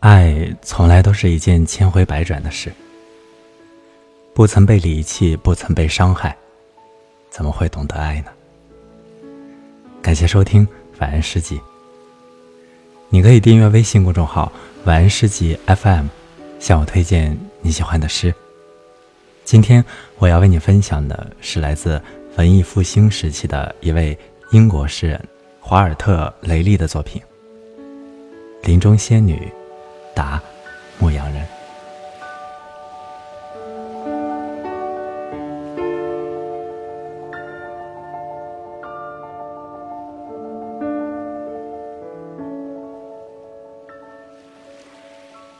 爱从来都是一件千回百转的事，不曾被离弃，不曾被伤害，怎么会懂得爱呢？感谢收听晚安诗集。你可以订阅微信公众号“晚安诗集 FM”，向我推荐你喜欢的诗。今天我要为你分享的是来自文艺复兴时期的一位英国诗人华尔特·雷利的作品《林中仙女》。答：牧羊人。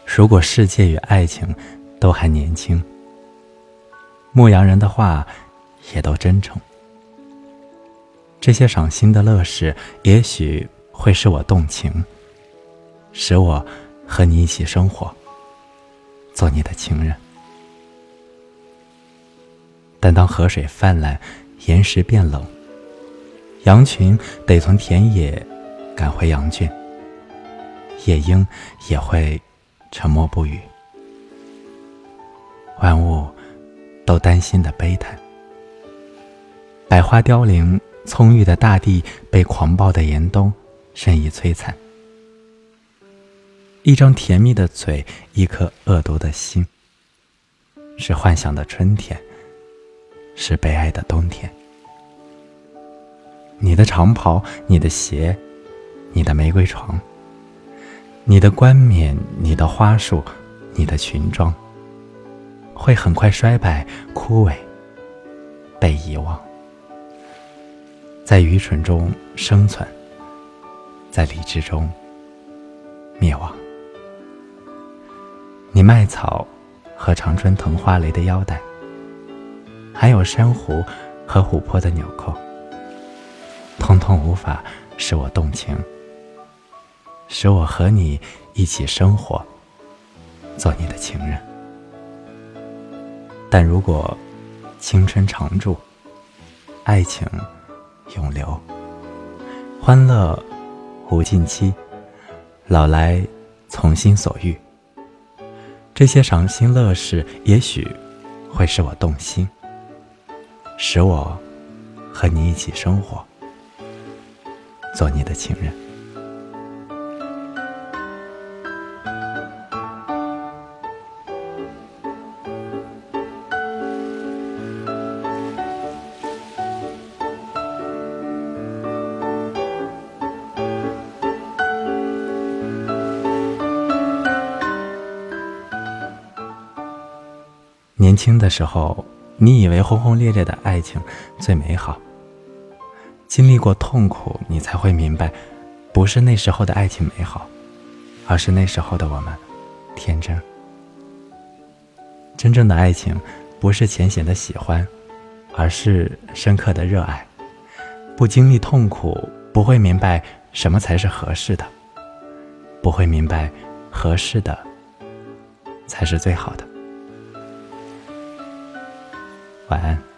如果世界与爱情都还年轻，牧羊人的话也都真诚，这些赏心的乐事，也许会使我动情，使我。和你一起生活，做你的情人。但当河水泛滥，岩石变冷，羊群得从田野赶回羊圈，夜莺也会沉默不语，万物都担心的悲叹。百花凋零，葱郁的大地被狂暴的严冬任意摧残。一张甜蜜的嘴，一颗恶毒的心，是幻想的春天，是悲哀的冬天。你的长袍，你的鞋，你的玫瑰床，你的冠冕，你的花束，你的裙装，会很快衰败、枯萎、被遗忘，在愚蠢中生存，在理智中灭亡。你麦草和常春藤花蕾的腰带，还有珊瑚和琥珀的纽扣，通通无法使我动情，使我和你一起生活，做你的情人。但如果青春常驻，爱情永留，欢乐无尽期，老来从心所欲。这些赏心乐事，也许会使我动心，使我和你一起生活，做你的情人。年轻的时候，你以为轰轰烈烈的爱情最美好。经历过痛苦，你才会明白，不是那时候的爱情美好，而是那时候的我们天真。真正的爱情，不是浅显的喜欢，而是深刻的热爱。不经历痛苦，不会明白什么才是合适的，不会明白合适的才是最好的。晚安。